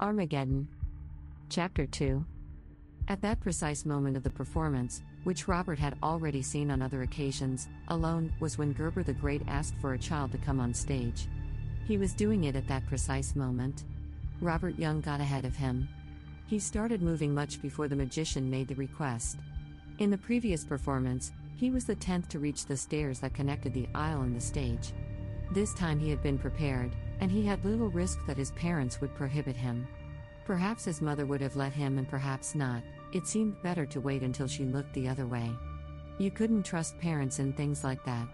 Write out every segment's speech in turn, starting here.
Armageddon. Chapter 2. At that precise moment of the performance, which Robert had already seen on other occasions, alone, was when Gerber the Great asked for a child to come on stage. He was doing it at that precise moment. Robert Young got ahead of him. He started moving much before the magician made the request. In the previous performance, he was the tenth to reach the stairs that connected the aisle and the stage. This time he had been prepared, and he had little risk that his parents would prohibit him. Perhaps his mother would have let him, and perhaps not. It seemed better to wait until she looked the other way. You couldn't trust parents in things like that.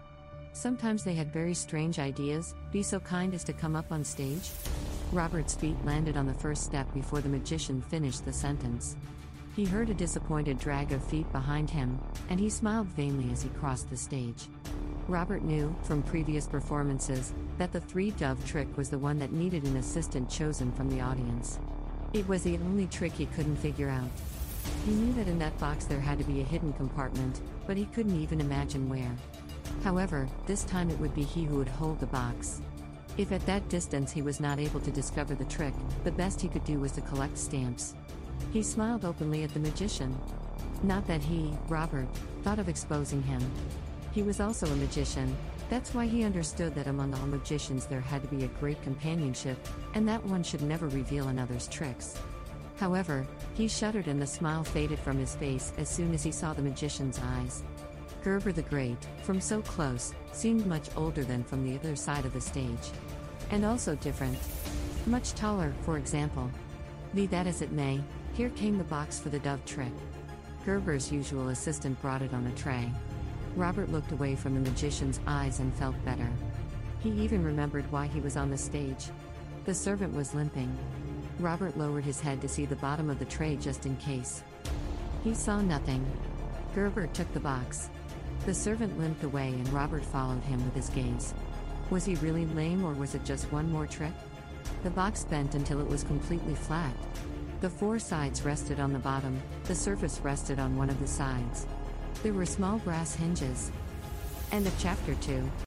Sometimes they had very strange ideas be so kind as to come up on stage. Robert's feet landed on the first step before the magician finished the sentence. He heard a disappointed drag of feet behind him, and he smiled vainly as he crossed the stage. Robert knew, from previous performances, that the three dove trick was the one that needed an assistant chosen from the audience. It was the only trick he couldn't figure out. He knew that in that box there had to be a hidden compartment, but he couldn't even imagine where. However, this time it would be he who would hold the box. If at that distance he was not able to discover the trick, the best he could do was to collect stamps. He smiled openly at the magician. Not that he, Robert, thought of exposing him. He was also a magician, that's why he understood that among all magicians there had to be a great companionship, and that one should never reveal another's tricks. However, he shuddered and the smile faded from his face as soon as he saw the magician's eyes. Gerber the Great, from so close, seemed much older than from the other side of the stage. And also different. Much taller, for example. Be that as it may, here came the box for the dove trick. Gerber's usual assistant brought it on a tray. Robert looked away from the magician's eyes and felt better. He even remembered why he was on the stage. The servant was limping. Robert lowered his head to see the bottom of the tray just in case. He saw nothing. Gerber took the box. The servant limped away and Robert followed him with his gaze. Was he really lame or was it just one more trick? The box bent until it was completely flat. The four sides rested on the bottom, the surface rested on one of the sides. There were small brass hinges. End of chapter 2.